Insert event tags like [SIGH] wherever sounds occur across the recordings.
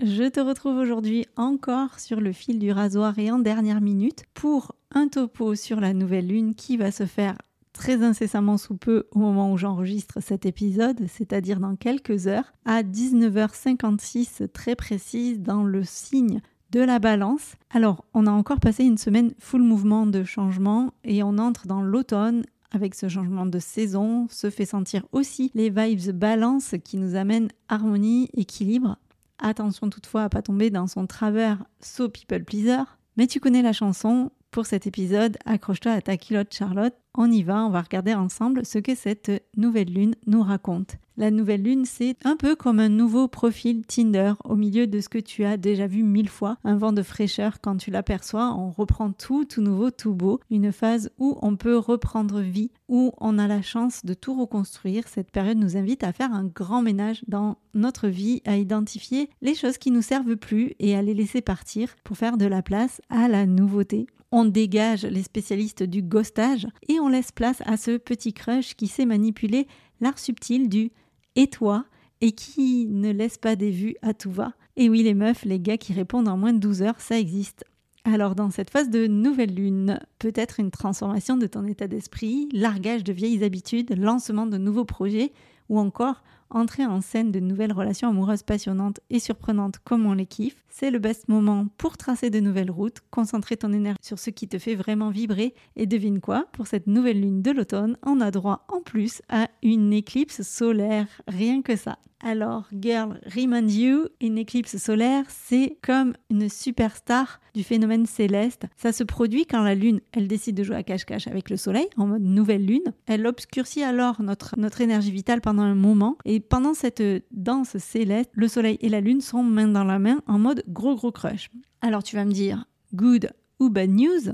je te retrouve aujourd'hui encore sur le fil du rasoir et en dernière minute pour un topo sur la nouvelle lune qui va se faire très incessamment sous peu au moment où j'enregistre cet épisode, c'est-à-dire dans quelques heures, à 19h56 très précise dans le signe de la balance. Alors, on a encore passé une semaine full mouvement de changement et on entre dans l'automne avec ce changement de saison, se fait sentir aussi les vibes balance qui nous amènent harmonie, équilibre Attention toutefois à pas tomber dans son travers so people pleaser. Mais tu connais la chanson. Pour cet épisode, accroche-toi à ta culotte Charlotte. On y va, on va regarder ensemble ce que cette nouvelle lune nous raconte. La nouvelle lune, c'est un peu comme un nouveau profil Tinder au milieu de ce que tu as déjà vu mille fois. Un vent de fraîcheur quand tu l'aperçois, on reprend tout, tout nouveau, tout beau. Une phase où on peut reprendre vie, où on a la chance de tout reconstruire. Cette période nous invite à faire un grand ménage dans notre vie, à identifier les choses qui nous servent plus et à les laisser partir pour faire de la place à la nouveauté on dégage les spécialistes du ghostage et on laisse place à ce petit crush qui sait manipuler l'art subtil du et toi et qui ne laisse pas des vues à tout va. Et oui, les meufs, les gars qui répondent en moins de 12 heures, ça existe. Alors dans cette phase de nouvelle lune, peut-être une transformation de ton état d'esprit, largage de vieilles habitudes, lancement de nouveaux projets ou encore entrer en scène de nouvelles relations amoureuses passionnantes et surprenantes comme on les kiffe. C'est le best moment pour tracer de nouvelles routes, concentrer ton énergie sur ce qui te fait vraiment vibrer et devine quoi, pour cette nouvelle lune de l'automne, on a droit en plus à une éclipse solaire, rien que ça. Alors, girl, remind you, une éclipse solaire, c'est comme une superstar du phénomène céleste. Ça se produit quand la Lune, elle décide de jouer à cache-cache avec le Soleil, en mode nouvelle Lune. Elle obscurcit alors notre, notre énergie vitale pendant un moment. Et pendant cette danse céleste, le Soleil et la Lune sont main dans la main en mode gros gros crush. Alors tu vas me dire, good ou bad news?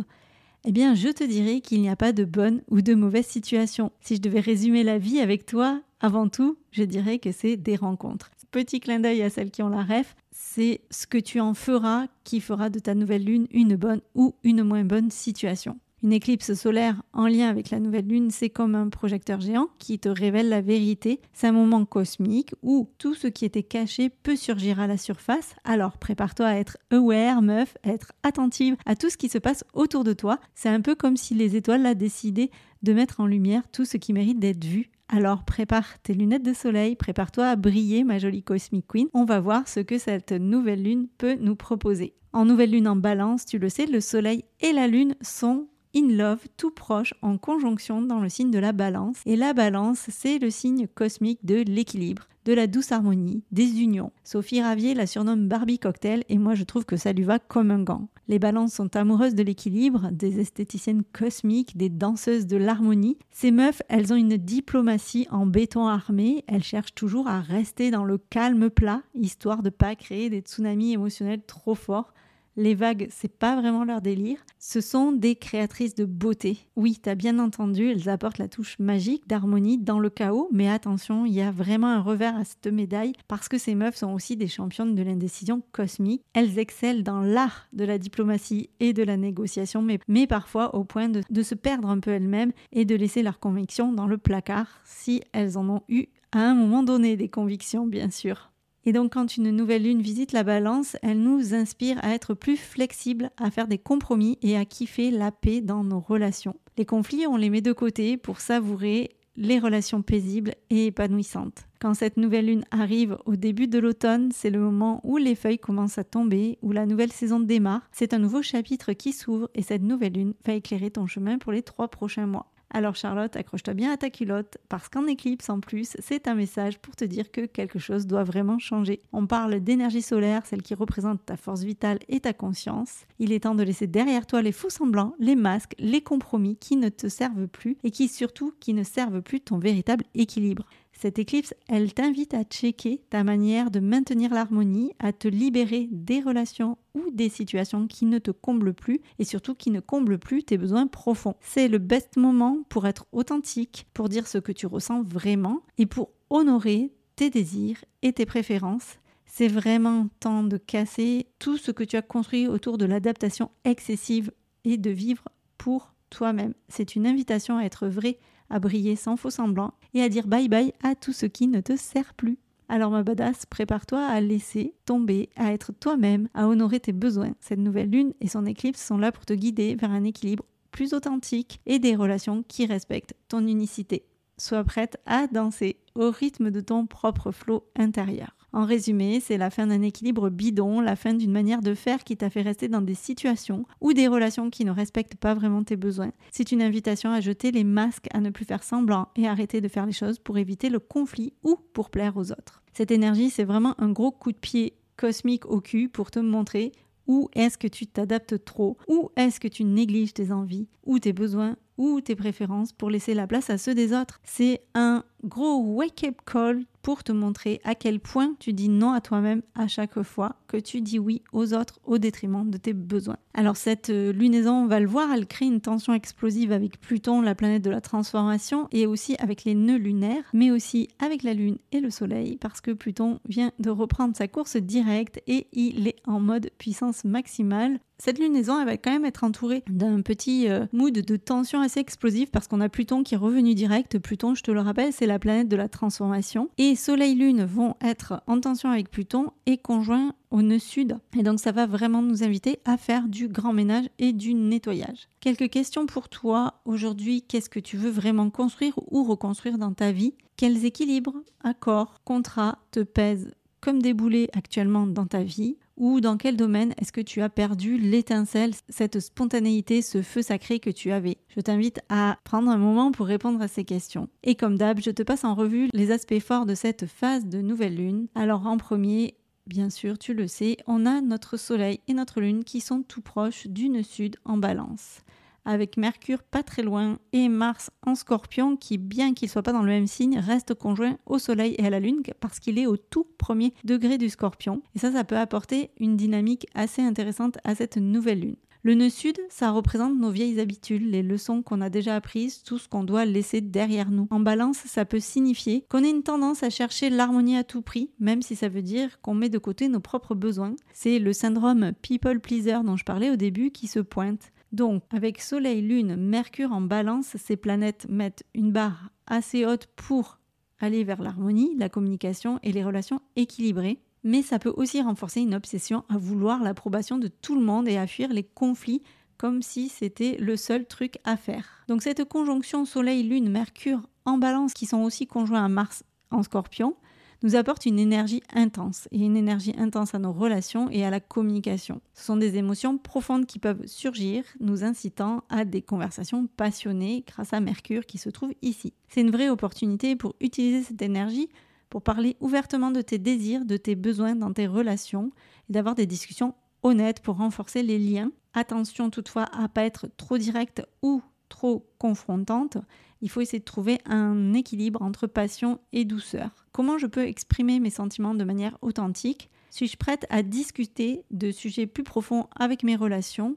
Eh bien, je te dirais qu'il n'y a pas de bonne ou de mauvaise situation. Si je devais résumer la vie avec toi, avant tout, je dirais que c'est des rencontres. Petit clin d'œil à celles qui ont la ref, c'est ce que tu en feras qui fera de ta nouvelle lune une bonne ou une moins bonne situation. Une éclipse solaire en lien avec la nouvelle lune, c'est comme un projecteur géant qui te révèle la vérité. C'est un moment cosmique où tout ce qui était caché peut surgir à la surface. Alors prépare-toi à être aware, meuf, à être attentive à tout ce qui se passe autour de toi. C'est un peu comme si les étoiles avaient décidé de mettre en lumière tout ce qui mérite d'être vu alors prépare tes lunettes de soleil, prépare-toi à briller, ma jolie Cosmic Queen. On va voir ce que cette nouvelle lune peut nous proposer. En nouvelle lune en balance, tu le sais, le soleil et la lune sont in love, tout proche, en conjonction dans le signe de la balance. Et la balance, c'est le signe cosmique de l'équilibre, de la douce harmonie, des unions. Sophie Ravier la surnomme Barbie Cocktail et moi je trouve que ça lui va comme un gant. Les balances sont amoureuses de l'équilibre, des esthéticiennes cosmiques, des danseuses de l'harmonie. Ces meufs, elles ont une diplomatie en béton armé, elles cherchent toujours à rester dans le calme plat, histoire de pas créer des tsunamis émotionnels trop forts Les vagues, c'est pas vraiment leur délire. Ce sont des créatrices de beauté. Oui, t'as bien entendu, elles apportent la touche magique d'harmonie dans le chaos, mais attention, il y a vraiment un revers à cette médaille parce que ces meufs sont aussi des championnes de l'indécision cosmique. Elles excellent dans l'art de la diplomatie et de la négociation, mais, parfois au point de se perdre un peu elles-mêmes et de laisser leurs convictions dans le placard si elles en ont eu à un moment donné des convictions, bien sûr. Et donc quand une nouvelle lune visite la balance, elle nous inspire à être plus flexibles, à faire des compromis et à kiffer la paix dans nos relations. Les conflits, on les met de côté pour savourer les relations paisibles et épanouissantes. Quand cette nouvelle lune arrive au début de l'automne, c'est le moment où les feuilles commencent à tomber, où la nouvelle saison démarre. C'est un nouveau chapitre qui s'ouvre et cette nouvelle lune va éclairer ton chemin pour les trois prochains mois. Alors Charlotte, accroche-toi bien à ta culotte, parce qu'en éclipse en plus, c'est un message pour te dire que quelque chose doit vraiment changer. On parle d'énergie solaire, celle qui représente ta force vitale et ta conscience. Il est temps de laisser derrière toi les faux semblants, les masques, les compromis qui ne te servent plus et qui surtout qui ne servent plus ton véritable équilibre. Cette éclipse, elle t'invite à checker ta manière de maintenir l'harmonie, à te libérer des relations ou des situations qui ne te comblent plus et surtout qui ne comblent plus tes besoins profonds. C'est le best moment pour être authentique, pour dire ce que tu ressens vraiment et pour honorer tes désirs et tes préférences. C'est vraiment temps de casser tout ce que tu as construit autour de l'adaptation excessive et de vivre pour toi-même. C'est une invitation à être vrai à briller sans faux semblant et à dire bye bye à tout ce qui ne te sert plus. Alors ma badass, prépare-toi à laisser tomber, à être toi-même, à honorer tes besoins. Cette nouvelle lune et son éclipse sont là pour te guider vers un équilibre plus authentique et des relations qui respectent ton unicité. Sois prête à danser au rythme de ton propre flot intérieur. En résumé, c'est la fin d'un équilibre bidon, la fin d'une manière de faire qui t'a fait rester dans des situations ou des relations qui ne respectent pas vraiment tes besoins. C'est une invitation à jeter les masques, à ne plus faire semblant et arrêter de faire les choses pour éviter le conflit ou pour plaire aux autres. Cette énergie, c'est vraiment un gros coup de pied cosmique au cul pour te montrer où est-ce que tu t'adaptes trop, où est-ce que tu négliges tes envies ou tes besoins ou tes préférences pour laisser la place à ceux des autres. C'est un gros wake-up call pour te montrer à quel point tu dis non à toi-même à chaque fois que tu dis oui aux autres au détriment de tes besoins. Alors cette euh, lunaison, on va le voir, elle crée une tension explosive avec Pluton, la planète de la transformation, et aussi avec les nœuds lunaires, mais aussi avec la Lune et le Soleil, parce que Pluton vient de reprendre sa course directe et il est en mode puissance maximale. Cette lunaison, elle va quand même être entourée d'un petit euh, mood de tension assez explosive parce qu'on a Pluton qui est revenu direct. Pluton, je te le rappelle, c'est la planète de la transformation. Et Soleil-Lune vont être en tension avec Pluton et conjoints au nœud sud. Et donc ça va vraiment nous inviter à faire du grand ménage et du nettoyage. Quelques questions pour toi aujourd'hui. Qu'est-ce que tu veux vraiment construire ou reconstruire dans ta vie? Quels équilibres, accords, contrats te pèsent comme des boulets actuellement dans ta vie? Ou dans quel domaine est-ce que tu as perdu l'étincelle, cette spontanéité, ce feu sacré que tu avais? Je t'invite à prendre un moment pour répondre à ces questions. Et comme d'hab, je te passe en revue les aspects forts de cette phase de nouvelle lune. Alors en premier, bien sûr, tu le sais, on a notre soleil et notre lune qui sont tout proches d'une sud en balance avec Mercure pas très loin et Mars en scorpion qui, bien qu'il soit pas dans le même signe, reste conjoint au Soleil et à la Lune parce qu'il est au tout premier degré du scorpion. Et ça, ça peut apporter une dynamique assez intéressante à cette nouvelle Lune. Le nœud sud, ça représente nos vieilles habitudes, les leçons qu'on a déjà apprises, tout ce qu'on doit laisser derrière nous. En balance, ça peut signifier qu'on ait une tendance à chercher l'harmonie à tout prix, même si ça veut dire qu'on met de côté nos propres besoins. C'est le syndrome people pleaser dont je parlais au début qui se pointe. Donc, avec Soleil, Lune, Mercure en balance, ces planètes mettent une barre assez haute pour aller vers l'harmonie, la communication et les relations équilibrées. Mais ça peut aussi renforcer une obsession à vouloir l'approbation de tout le monde et à fuir les conflits comme si c'était le seul truc à faire. Donc cette conjonction Soleil, Lune, Mercure en balance qui sont aussi conjoints à Mars en scorpion, nous apporte une énergie intense et une énergie intense à nos relations et à la communication. Ce sont des émotions profondes qui peuvent surgir, nous incitant à des conversations passionnées grâce à Mercure qui se trouve ici. C'est une vraie opportunité pour utiliser cette énergie pour parler ouvertement de tes désirs, de tes besoins dans tes relations et d'avoir des discussions honnêtes pour renforcer les liens. Attention toutefois à pas être trop directe ou trop confrontante il faut essayer de trouver un équilibre entre passion et douceur. Comment je peux exprimer mes sentiments de manière authentique? Suis-je prête à discuter de sujets plus profonds avec mes relations?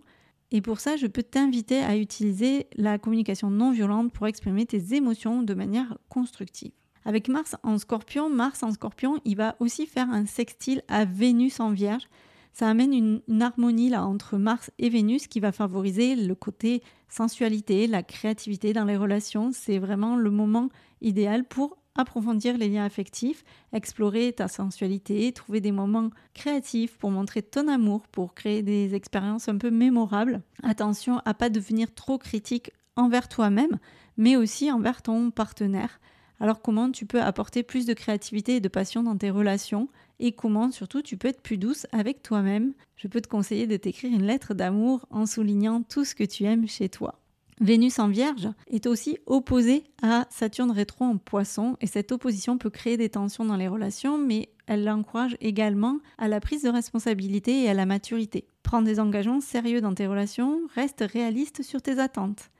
Et pour ça, je peux t'inviter à utiliser la communication non violente pour exprimer tes émotions de manière constructive. Avec Mars en scorpion, Mars en scorpion, il va aussi faire un sextile à Vénus en vierge. Ça amène une, harmonie là entre Mars et Vénus qui va favoriser le côté sensualité, la créativité dans les relations. C'est vraiment le moment idéal pour approfondir les liens affectifs, explorer ta sensualité, trouver des moments créatifs pour montrer ton amour, pour créer des expériences un peu mémorables. Attention à pas devenir trop critique envers toi-même, mais aussi envers ton partenaire. Alors comment tu peux apporter plus de créativité et de passion dans tes relations? Et comment surtout tu peux être plus douce avec toi-même? Je peux te conseiller de t'écrire une lettre d'amour en soulignant tout ce que tu aimes chez toi. Vénus en Vierge est aussi opposée à Saturne rétro en Poisson et cette opposition peut créer des tensions dans les relations mais elle l'encourage également à la prise de responsabilité et à la maturité. Prends des engagements sérieux dans tes relations, reste réaliste sur tes attentes.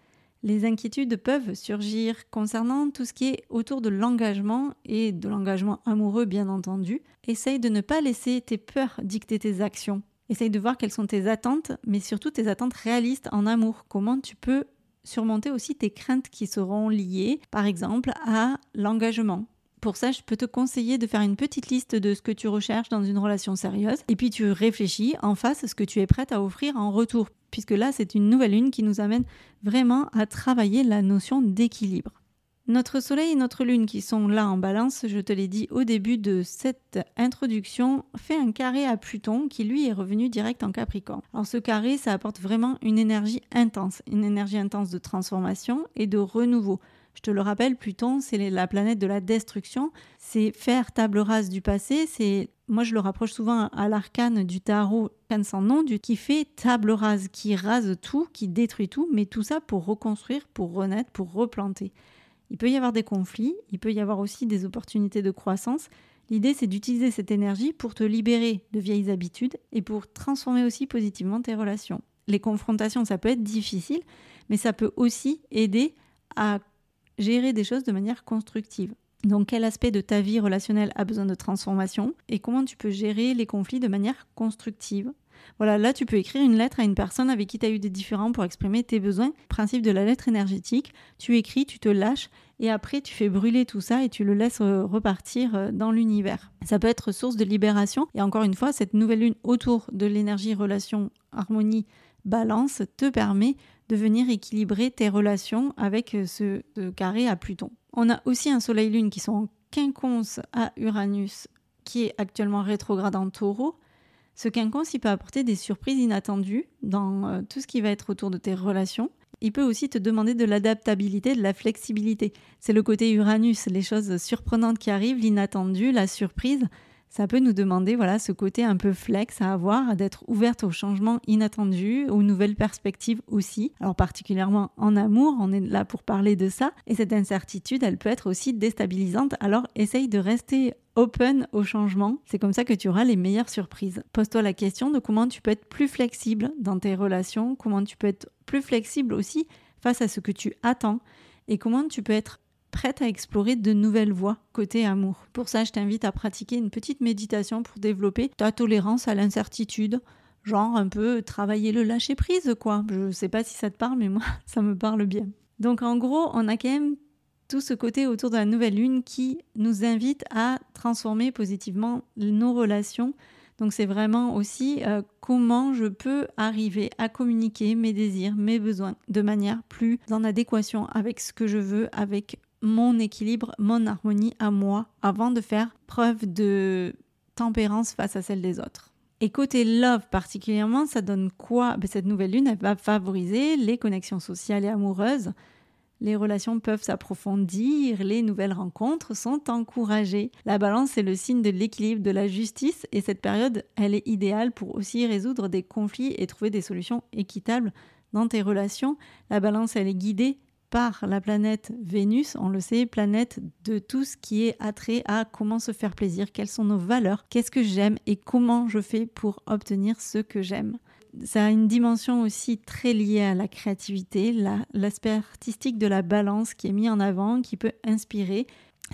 Les inquiétudes peuvent surgir concernant tout ce qui est autour de l'engagement et de l'engagement amoureux bien entendu. Essaye de ne pas laisser tes peurs dicter tes actions. Essaye de voir quelles sont tes attentes, mais surtout tes attentes réalistes en amour. Comment tu peux surmonter aussi tes craintes qui seront liées, par exemple, à l'engagement. Pour ça, je peux te conseiller de faire une petite liste de ce que tu recherches dans une relation sérieuse et puis tu réfléchis en face à ce que tu es prête à offrir en retour, puisque là, c'est une nouvelle lune qui nous amène vraiment à travailler la notion d'équilibre. Notre Soleil et notre Lune qui sont là en balance, je te l'ai dit au début de cette introduction, fait un carré à Pluton qui lui est revenu direct en Capricorne. Alors ce carré, ça apporte vraiment une énergie intense, une énergie intense de transformation et de renouveau. Je te le rappelle, Pluton, c'est la planète de la destruction, c'est faire table rase du passé, c'est moi je le rapproche souvent à l'arcane du tarot, arcane sans nom, qui fait table rase, qui rase tout, qui détruit tout, mais tout ça pour reconstruire, pour renaître, pour replanter. Il peut y avoir des conflits, il peut y avoir aussi des opportunités de croissance. L'idée, c'est d'utiliser cette énergie pour te libérer de vieilles habitudes et pour transformer aussi positivement tes relations. Les confrontations, ça peut être difficile, mais ça peut aussi aider à gérer des choses de manière constructive. Donc quel aspect de ta vie relationnelle a besoin de transformation et comment tu peux gérer les conflits de manière constructive? Voilà, là tu peux écrire une lettre à une personne avec qui tu as eu des différends pour exprimer tes besoins. Principe de la lettre énergétique, tu écris, tu te lâches et après tu fais brûler tout ça et tu le laisses euh, repartir euh, dans l'univers. Ça peut être source de libération et encore une fois, cette nouvelle lune autour de l'énergie, relation, harmonie, balance te permet de venir équilibrer tes relations avec euh, ce, ce carré à Pluton. On a aussi un soleil-lune qui sont en quinconce à Uranus qui est actuellement rétrograde en taureau ce quinconce, il peut apporter des surprises inattendues dans euh, tout ce qui va être autour de tes relations. Il peut aussi te demander de l'adaptabilité, de la flexibilité. C'est le côté Uranus, les choses surprenantes qui arrivent, l'inattendu, la surprise. Ça peut nous demander voilà ce côté un peu flex à avoir, d'être ouverte aux changements inattendus, aux nouvelles perspectives aussi. Alors particulièrement en amour, on est là pour parler de ça. Et cette incertitude, elle peut être aussi déstabilisante. Alors essaye de rester open au changement. C'est comme ça que tu auras les meilleures surprises. Pose-toi la question de comment tu peux être plus flexible dans tes relations, comment tu peux être plus flexible aussi face à ce que tu attends et comment tu peux être prête à explorer de nouvelles voies côté amour. Pour ça, je t'invite à pratiquer une petite méditation pour développer ta tolérance à l'incertitude. Genre un peu travailler le lâcher prise quoi. Je sais pas si ça te parle mais moi [LAUGHS] ça me parle bien. Donc en gros, on a quand même tout ce côté autour de la nouvelle lune qui nous invite à transformer positivement nos relations. Donc c'est vraiment aussi euh, comment je peux arriver à communiquer mes désirs, mes besoins de manière plus en adéquation avec ce que je veux, avec mon équilibre, mon harmonie à moi, avant de faire preuve de tempérance face à celle des autres. Et côté love particulièrement, ça donne quoi? Ben, Cette nouvelle lune, va favoriser les connexions sociales et amoureuses, les relations peuvent s'approfondir, les nouvelles rencontres sont encouragées. La balance est le signe de l'équilibre, de la justice et cette période, elle est idéale pour aussi résoudre des conflits et trouver des solutions équitables dans tes relations. La balance, elle est guidée par la planète Vénus, on le sait, planète de tout ce qui est attrait à comment se faire plaisir, quelles sont nos valeurs, qu'est-ce que j'aime et comment je fais pour obtenir ce que j'aime ça a une dimension aussi très liée à la créativité, l'aspect artistique de la balance qui est mis en avant, qui peut inspirer.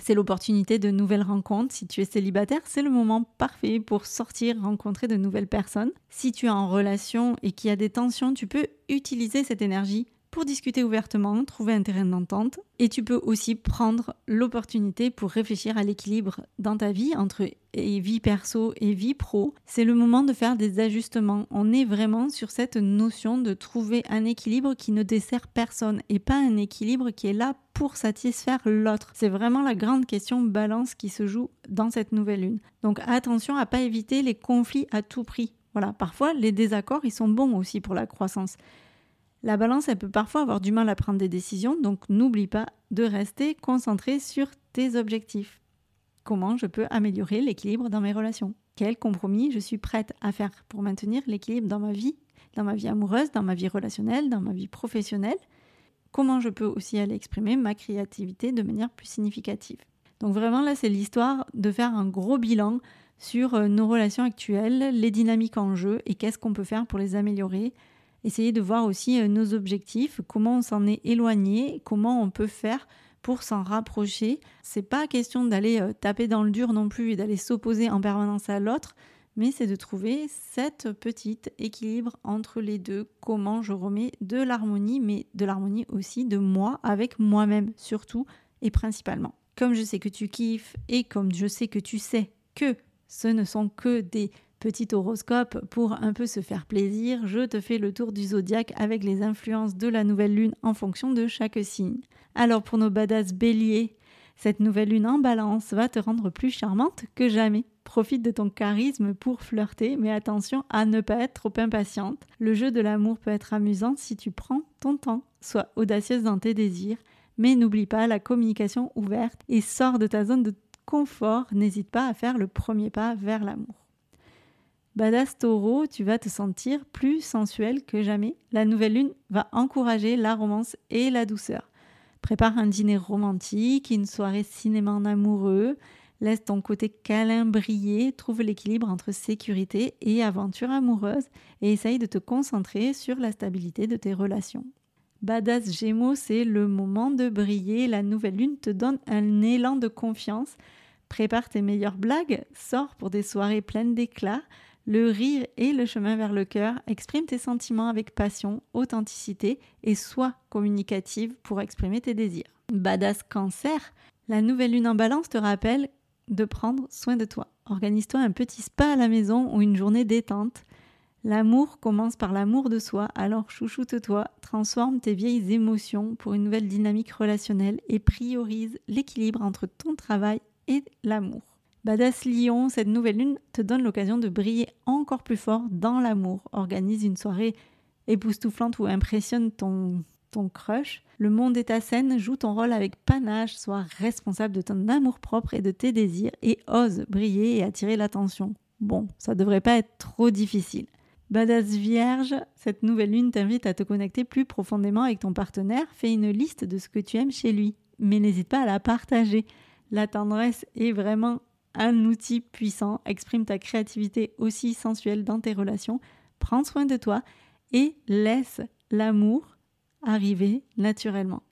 C'est l'opportunité de nouvelles rencontres. Si tu es célibataire, c'est le moment parfait pour sortir, rencontrer de nouvelles personnes. Si tu es en relation et qu'il y a des tensions, tu peux utiliser cette énergie pour discuter ouvertement, trouver un terrain d'entente. Et tu peux aussi prendre l'opportunité pour réfléchir à l'équilibre dans ta vie entre vie perso et vie pro. C'est le moment de faire des ajustements. On est vraiment sur cette notion de trouver un équilibre qui ne dessert personne et pas un équilibre qui est là pour satisfaire l'autre. C'est vraiment la grande question balance qui se joue dans cette nouvelle lune. Donc attention à pas éviter les conflits à tout prix. Voilà, parfois les désaccords, ils sont bons aussi pour la croissance. La balance, elle peut parfois avoir du mal à prendre des décisions, donc n'oublie pas de rester concentré sur tes objectifs. Comment je peux améliorer l'équilibre dans mes relations? Quel compromis je suis prête à faire pour maintenir l'équilibre dans ma vie, dans ma vie amoureuse, dans ma vie relationnelle, dans ma vie professionnelle? Comment je peux aussi aller exprimer ma créativité de manière plus significative? Donc vraiment là, c'est l'histoire de faire un gros bilan sur euh, nos relations actuelles, les dynamiques en jeu et qu'est-ce qu'on peut faire pour les améliorer essayer de voir aussi euh, nos objectifs, comment on s'en est éloigné, comment on peut faire pour s'en rapprocher. C'est pas question d'aller euh, taper dans le dur non plus et d'aller s'opposer en permanence à l'autre, mais c'est de trouver cette petite équilibre entre les deux. Comment je remets de l'harmonie, mais de l'harmonie aussi de moi avec moi-même surtout et principalement. Comme je sais que tu kiffes et comme je sais que tu sais que ce ne sont que des petit horoscope pour un peu se faire plaisir, je te fais le tour du zodiaque avec les influences de la nouvelle lune en fonction de chaque signe. Alors pour nos badass béliers, cette nouvelle lune en balance va te rendre plus charmante que jamais. Profite de ton charisme pour flirter, mais attention à ne pas être trop impatiente. Le jeu de l'amour peut être amusant si tu prends ton temps. Sois audacieuse dans tes désirs, mais n'oublie pas la communication ouverte et sors de ta zone de confort. N'hésite pas à faire le premier pas vers l'amour. Badass taureau, tu vas te sentir plus sensuel que jamais. La nouvelle lune va encourager la romance et la douceur. Prépare un dîner romantique, une soirée cinéma amoureux. Laisse ton côté câlin briller, trouve l'équilibre entre sécurité et aventure amoureuse et essaye de te concentrer sur la stabilité de tes relations. Badass Gémeaux, c'est le moment de briller. La nouvelle lune te donne un élan de confiance. Prépare tes meilleures blagues, sors pour des soirées pleines d'éclat. Le rire et le chemin vers le cœur. Exprime tes sentiments avec passion, authenticité et sois communicative pour exprimer tes désirs. Badass cancer, la nouvelle lune en balance te rappelle de prendre soin de toi. Organise-toi un petit spa à la maison ou une journée détente. L'amour commence par l'amour de soi, alors chouchoute-toi, transforme tes vieilles émotions pour une nouvelle dynamique relationnelle et priorise l'équilibre entre ton travail et l'amour. Badass Lion, cette nouvelle lune te donne l'occasion de briller encore plus fort dans l'amour. Organise une soirée époustouflante ou impressionne ton, ton crush. Le monde est ta scène, joue ton rôle avec panache, sois responsable de ton amour propre et de tes désirs et ose briller et attirer l'attention. Bon, ça devrait pas être trop difficile. Badass Vierge, cette nouvelle lune t'invite à te connecter plus profondément avec ton partenaire. Fais une liste de ce que tu aimes chez lui, mais n'hésite pas à la partager. La tendresse est vraiment un outil puissant. Exprime ta créativité aussi sensuelle dans tes relations. Prends soin de toi et laisse l'amour arriver naturellement.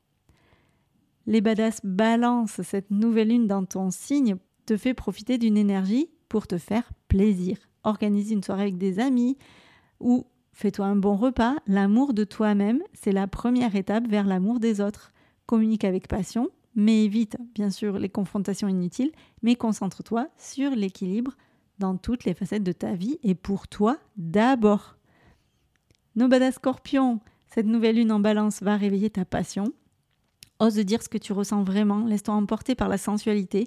Les badass balance cette nouvelle lune dans ton signe te fait profiter d'une énergie pour te faire plaisir. Organise une soirée avec des amis ou fais-toi un bon repas. L'amour de toi-même, c'est la première étape vers l'amour des autres. Communique avec passion, mais évite bien sûr les confrontations inutiles, mais concentre-toi sur l'équilibre dans toutes les facettes de ta vie et pour toi d'abord. Nobada Scorpion, cette nouvelle lune en balance va réveiller ta passion. Ose dire ce que tu ressens vraiment, laisse-toi emporter par la sensualité.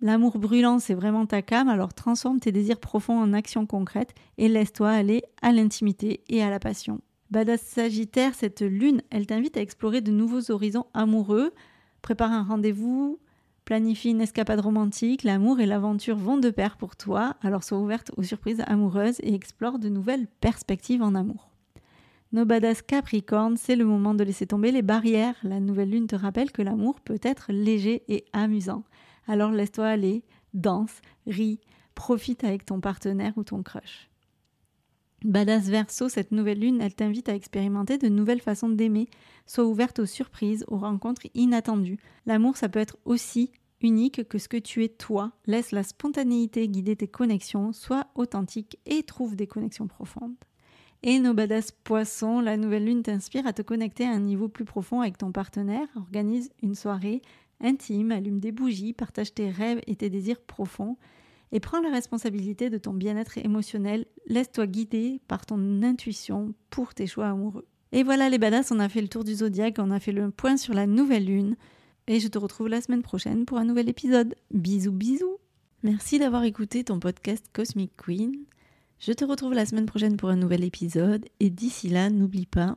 L'amour brûlant, c'est vraiment ta cam, alors transforme tes désirs profonds en actions concrètes et laisse-toi aller à l'intimité et à la passion. Badass Sagittaire, cette lune, elle t'invite à explorer de nouveaux horizons amoureux, Prépare un rendez-vous, planifie une escapade romantique, l'amour et l'aventure vont de pair pour toi, alors sois ouverte aux surprises amoureuses et explore de nouvelles perspectives en amour. No badass Capricorne, c'est le moment de laisser tomber les barrières. La nouvelle lune te rappelle que l'amour peut être léger et amusant. Alors laisse-toi aller, danse, ris, profite avec ton partenaire ou ton crush. Badass Verso, cette nouvelle lune, elle t'invite à expérimenter de nouvelles façons d'aimer. Sois ouverte aux surprises, aux rencontres inattendues. L'amour, ça peut être aussi unique que ce que tu es toi. Laisse la spontanéité guider tes connexions, sois authentique et trouve des connexions profondes. Et nos badass poissons, la nouvelle lune t'inspire à te connecter à un niveau plus profond avec ton partenaire. Organise une soirée intime, allume des bougies, partage tes rêves et tes désirs profonds et prends la responsabilité de ton bien-être émotionnel. Laisse-toi guider par ton intuition pour tes choix amoureux. Et voilà les badass, on a fait le tour du zodiaque, on a fait le point sur la nouvelle lune. Et je te retrouve la semaine prochaine pour un nouvel épisode. Bisous bisous Merci d'avoir écouté ton podcast Cosmic Queen. Je te retrouve la semaine prochaine pour un nouvel épisode et d'ici là, n'oublie pas,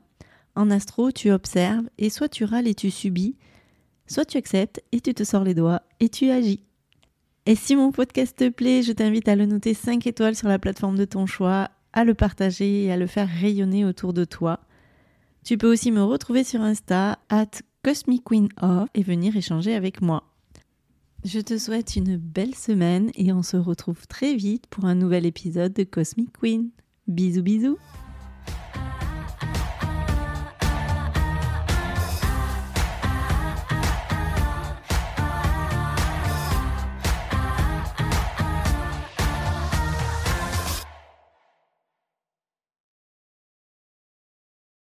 en astro, tu observes et soit tu râles et tu subis, soit tu acceptes et tu te sors les doigts et tu agis. Et si mon podcast te plaît, je t'invite à le noter 5 étoiles sur la plateforme de ton choix, à le partager et à le faire rayonner autour de toi. Tu peux aussi me retrouver sur Insta, at Cosmic Queen et venir échanger avec moi. Je te souhaite une belle semaine et on se retrouve très vite pour un nouvel épisode de Cosmic Queen. Bisous bisous